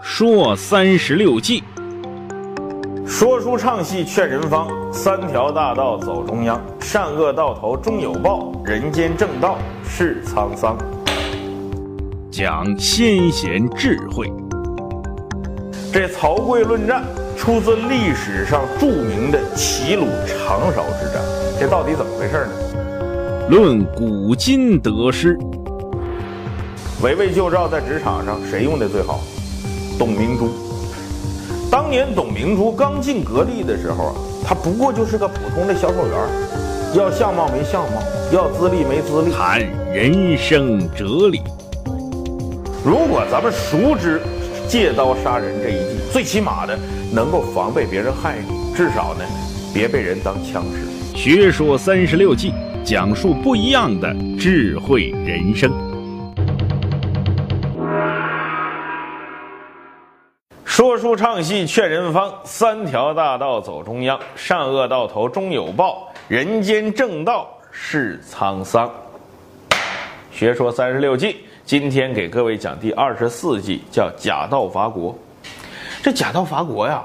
说三十六计，说书唱戏劝人方，三条大道走中央，善恶到头终有报，人间正道是沧桑。讲先贤智慧。这曹刿论战出自历史上著名的齐鲁长勺之战，这到底怎么回事呢？论古今得失。围魏救赵在职场上谁用的最好？董明珠。当年董明珠刚进格力的时候啊，她不过就是个普通的销售员，要相貌没相貌，要资历没资历。谈人生哲理。如果咱们熟知借刀杀人这一计，最起码的能够防备别人害你，至少呢，别被人当枪使。学说三十六计，讲述不一样的智慧人生。说书唱戏劝人方，三条大道走中央，善恶到头终有报，人间正道是沧桑。学说三十六计，今天给各位讲第二十四计，叫假道伐国。这假道伐国呀，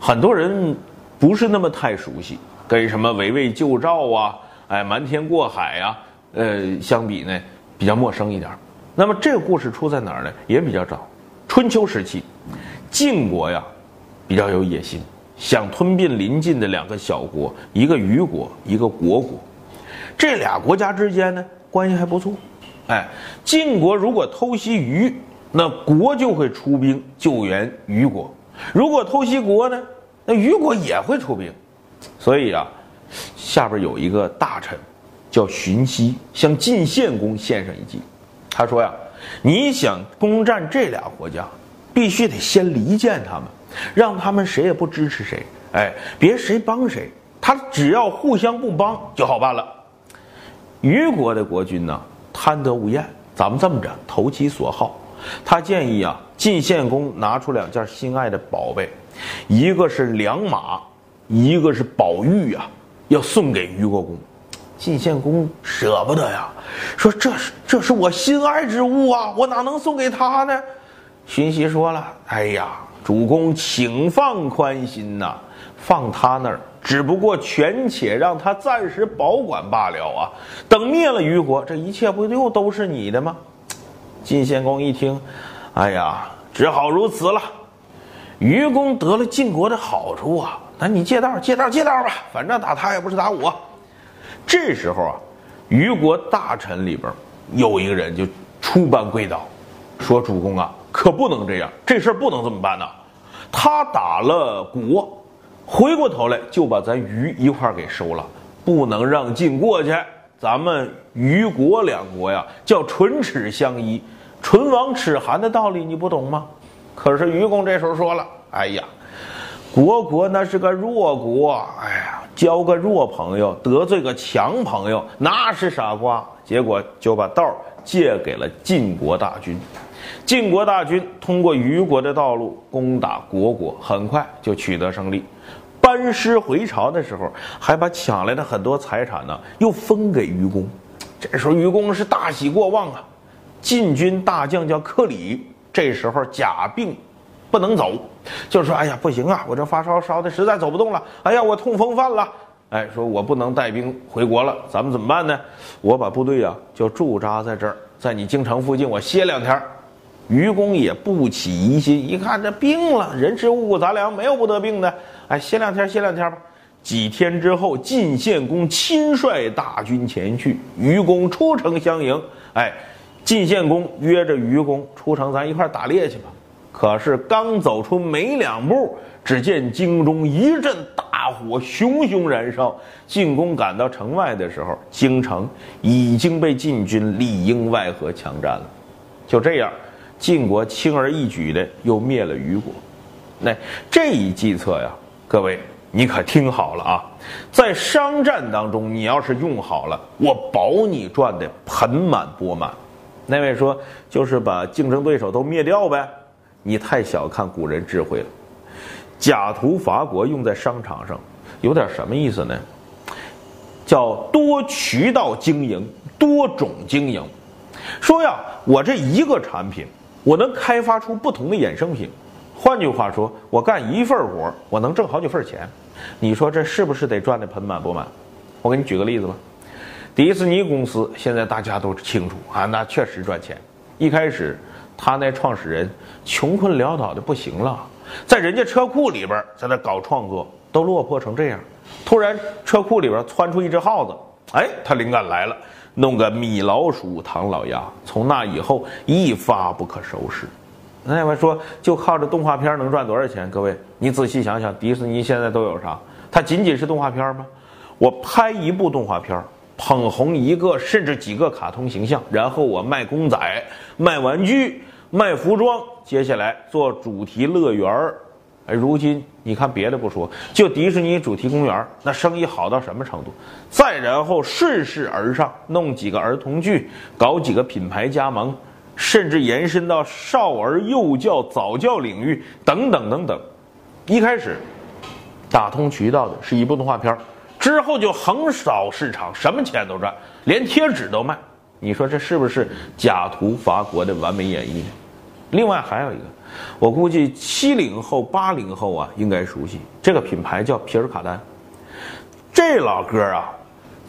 很多人不是那么太熟悉，跟什么围魏救赵啊，哎，瞒天过海呀，呃，相比呢，比较陌生一点。那么这个故事出在哪儿呢？也比较早，春秋时期。晋国呀，比较有野心，想吞并邻近的两个小国，一个虞国，一个虢国。这俩国家之间呢，关系还不错。哎，晋国如果偷袭虞，那国就会出兵救援虞国；如果偷袭国呢，那虞国也会出兵。所以啊，下边有一个大臣叫荀息，向晋献公献上一计。他说呀，你想攻占这俩国家？必须得先离间他们，让他们谁也不支持谁，哎，别谁帮谁，他只要互相不帮就好办了。虞国的国君呢，贪得无厌，咱们这么着投其所好，他建议啊，晋献公拿出两件心爱的宝贝，一个是良马，一个是宝玉啊，要送给虞国公。晋献公舍不得呀，说这是这是我心爱之物啊，我哪能送给他呢？荀息说了：“哎呀，主公，请放宽心呐，放他那儿，只不过权且让他暂时保管罢了啊。等灭了虞国，这一切不就都是你的吗？”晋献公一听，哎呀，只好如此了。虞公得了晋国的好处啊，那你借道借道借道吧，反正打他也不是打我。这时候啊，虞国大臣里边有一个人就出班跪倒，说：“主公啊。”可不能这样，这事儿不能这么办呐！他打了国，回过头来就把咱虞一块儿给收了，不能让晋过去。咱们虞国两国呀，叫唇齿相依，唇亡齿寒的道理你不懂吗？可是愚公这时候说了：“哎呀，国国那是个弱国，哎呀，交个弱朋友，得罪个强朋友，那是傻瓜。”结果就把道借给了晋国大军。晋国大军通过虞国的道路攻打虢国，很快就取得胜利。班师回朝的时候，还把抢来的很多财产呢，又分给虞公。这时候虞公是大喜过望啊。晋军大将叫克里，这时候假病不能走，就说：“哎呀，不行啊，我这发烧烧的实在走不动了。哎呀，我痛风犯了。哎，说我不能带兵回国了，咱们怎么办呢？我把部队啊就驻扎在这儿，在你京城附近，我歇两天。”愚公也不起疑心，一看这病了，人吃五谷杂粮，没有不得病的。哎，歇两天，歇两天吧。几天之后，晋献公亲率大军前去，愚公出城相迎。哎，晋献公约着愚公出城，咱一块打猎去吧。可是刚走出没两步，只见京中一阵大火熊熊燃烧。晋公赶到城外的时候，京城已经被晋军里应外合强占了。就这样。晋国轻而易举的又灭了虞国，那这一计策呀，各位你可听好了啊，在商战当中，你要是用好了，我保你赚的盆满钵满。那位说就是把竞争对手都灭掉呗，你太小看古人智慧了。假途伐国用在商场上，有点什么意思呢？叫多渠道经营，多种经营。说呀，我这一个产品。我能开发出不同的衍生品，换句话说，我干一份活，我能挣好几份钱。你说这是不是得赚得盆满钵满？我给你举个例子吧。迪士尼公司现在大家都清楚啊，那确实赚钱。一开始，他那创始人穷困潦倒的不行了，在人家车库里边在那搞创作，都落魄成这样。突然车库里边窜出一只耗子，哎，他灵感来了，弄个米老鼠、唐老鸭。从那以后一发不可收拾。那位说，就靠着动画片能赚多少钱？各位，你仔细想想，迪士尼现在都有啥？它仅仅是动画片吗？我拍一部动画片，捧红一个甚至几个卡通形象，然后我卖公仔、卖玩具、卖服装，接下来做主题乐园。哎，如今你看别的不说，就迪士尼主题公园，那生意好到什么程度？再然后顺势而上，弄几个儿童剧，搞几个品牌加盟。甚至延伸到少儿幼教、早教领域等等等等。一开始打通渠道的是一部动画片，之后就横扫市场，什么钱都赚，连贴纸都卖。你说这是不是假图伐国的完美演绎呢？另外还有一个，我估计七零后、八零后啊应该熟悉这个品牌叫皮尔卡丹。这老哥啊。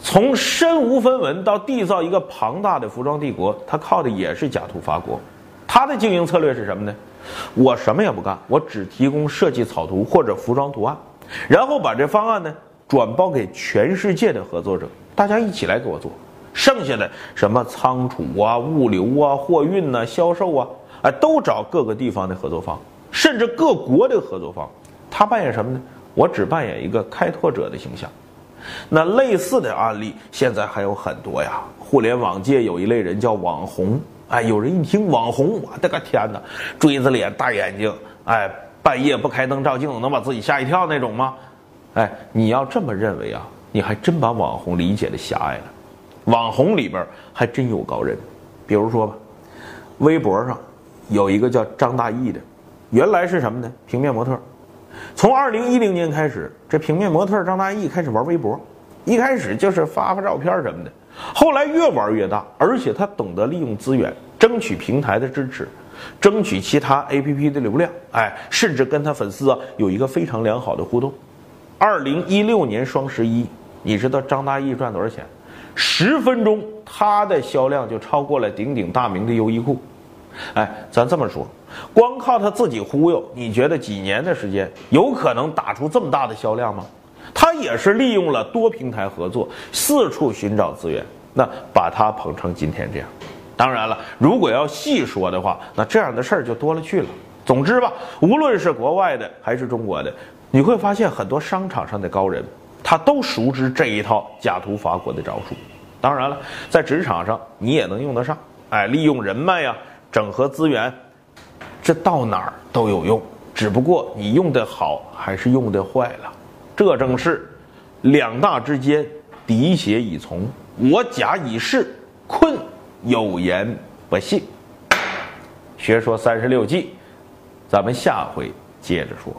从身无分文到缔造一个庞大的服装帝国，他靠的也是假图发国。他的经营策略是什么呢？我什么也不干，我只提供设计草图或者服装图案，然后把这方案呢转包给全世界的合作者，大家一起来给我做。剩下的什么仓储啊、物流啊、货运呐、销售啊，哎，都找各个地方的合作方，甚至各国的合作方。他扮演什么呢？我只扮演一个开拓者的形象。那类似的案例现在还有很多呀。互联网界有一类人叫网红，哎，有人一听网红，我的个天哪，锥子脸、大眼睛，哎，半夜不开灯照镜子能把自己吓一跳那种吗？哎，你要这么认为啊，你还真把网红理解的狭隘了。网红里边还真有高人，比如说吧，微博上有一个叫张大奕的，原来是什么呢？平面模特。从二零一零年开始，这平面模特张大奕开始玩微博，一开始就是发发照片什么的，后来越玩越大，而且他懂得利用资源，争取平台的支持，争取其他 APP 的流量，哎，甚至跟他粉丝啊有一个非常良好的互动。二零一六年双十一，你知道张大奕赚多少钱？十分钟他的销量就超过了鼎鼎大名的优衣库。哎，咱这么说。光靠他自己忽悠，你觉得几年的时间有可能打出这么大的销量吗？他也是利用了多平台合作，四处寻找资源，那把他捧成今天这样。当然了，如果要细说的话，那这样的事儿就多了去了。总之吧，无论是国外的还是中国的，你会发现很多商场上的高人，他都熟知这一套假图法国的招数。当然了，在职场上你也能用得上，哎，利用人脉呀，整合资源。这到哪儿都有用，只不过你用的好还是用的坏了。这正是两大之间，敌邪已从，我甲以事，困有言不信。学说三十六计，咱们下回接着说。